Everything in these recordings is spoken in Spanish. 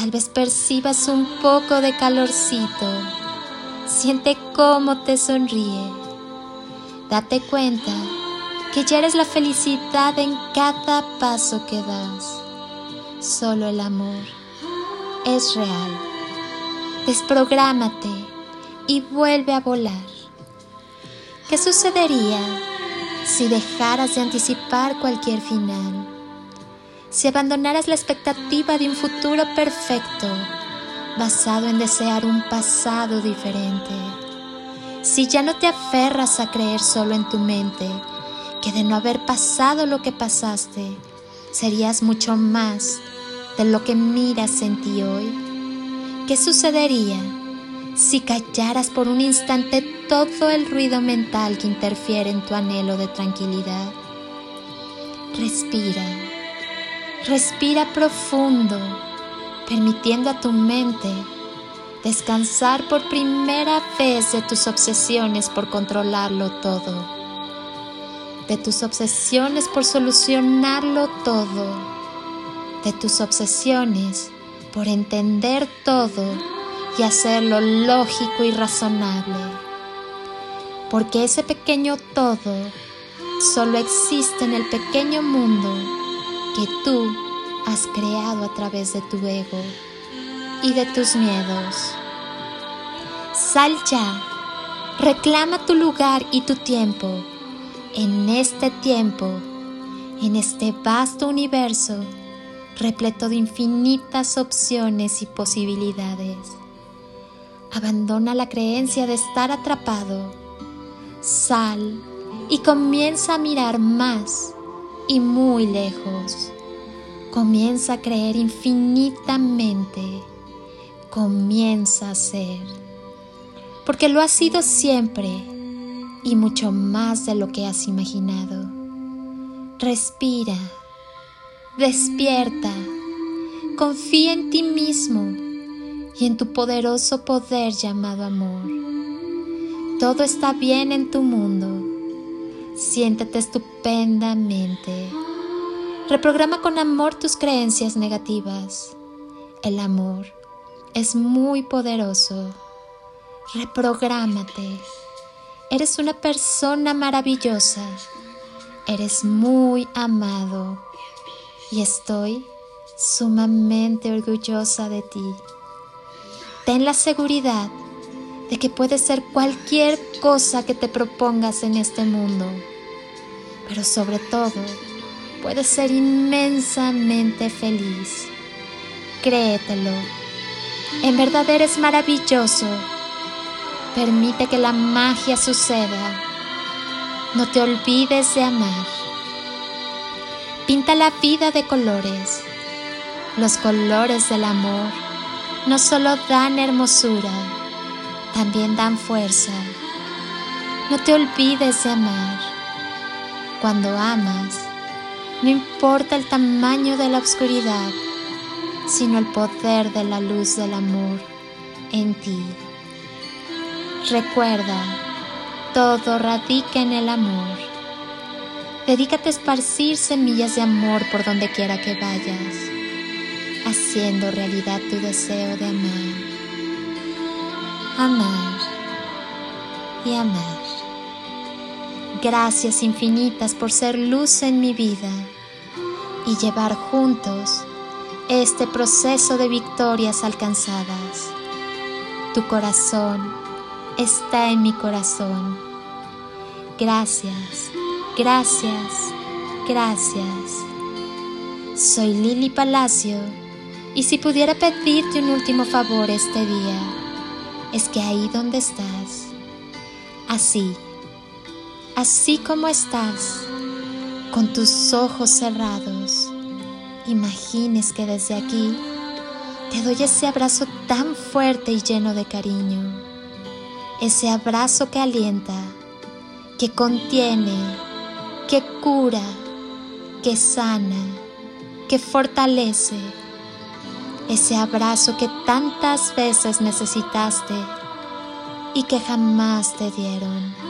Tal vez percibas un poco de calorcito Siente cómo te sonríe. Date cuenta que ya eres la felicidad en cada paso que das. Solo el amor es real. Desprográmate y vuelve a volar. ¿Qué sucedería si dejaras de anticipar cualquier final? Si abandonaras la expectativa de un futuro perfecto basado en desear un pasado diferente. Si ya no te aferras a creer solo en tu mente, que de no haber pasado lo que pasaste, serías mucho más de lo que miras en ti hoy. ¿Qué sucedería si callaras por un instante todo el ruido mental que interfiere en tu anhelo de tranquilidad? Respira, respira profundo permitiendo a tu mente descansar por primera vez de tus obsesiones por controlarlo todo, de tus obsesiones por solucionarlo todo, de tus obsesiones por entender todo y hacerlo lógico y razonable, porque ese pequeño todo solo existe en el pequeño mundo que tú has creado a través de tu ego y de tus miedos. Sal ya, reclama tu lugar y tu tiempo en este tiempo, en este vasto universo repleto de infinitas opciones y posibilidades. Abandona la creencia de estar atrapado. Sal y comienza a mirar más y muy lejos. Comienza a creer infinitamente. Comienza a ser. Porque lo has sido siempre y mucho más de lo que has imaginado. Respira. Despierta. Confía en ti mismo y en tu poderoso poder llamado amor. Todo está bien en tu mundo. Siéntete estupendamente. Reprograma con amor tus creencias negativas. El amor es muy poderoso. Reprográmate. Eres una persona maravillosa. Eres muy amado. Y estoy sumamente orgullosa de ti. Ten la seguridad de que puedes ser cualquier cosa que te propongas en este mundo. Pero sobre todo, puedes ser inmensamente feliz. Créetelo. En verdad eres maravilloso. Permite que la magia suceda. No te olvides de amar. Pinta la vida de colores. Los colores del amor no solo dan hermosura, también dan fuerza. No te olvides de amar. Cuando amas, no importa el tamaño de la oscuridad, sino el poder de la luz del amor en ti. Recuerda, todo radica en el amor. Dedícate a esparcir semillas de amor por donde quiera que vayas, haciendo realidad tu deseo de amar. Amar y amar. Gracias infinitas por ser luz en mi vida y llevar juntos este proceso de victorias alcanzadas. Tu corazón está en mi corazón. Gracias, gracias, gracias. Soy Lili Palacio y si pudiera pedirte un último favor este día, es que ahí donde estás, así, así como estás, con tus ojos cerrados, imagines que desde aquí te doy ese abrazo tan fuerte y lleno de cariño, ese abrazo que alienta, que contiene, que cura, que sana, que fortalece, ese abrazo que tantas veces necesitaste y que jamás te dieron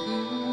Mm-hmm.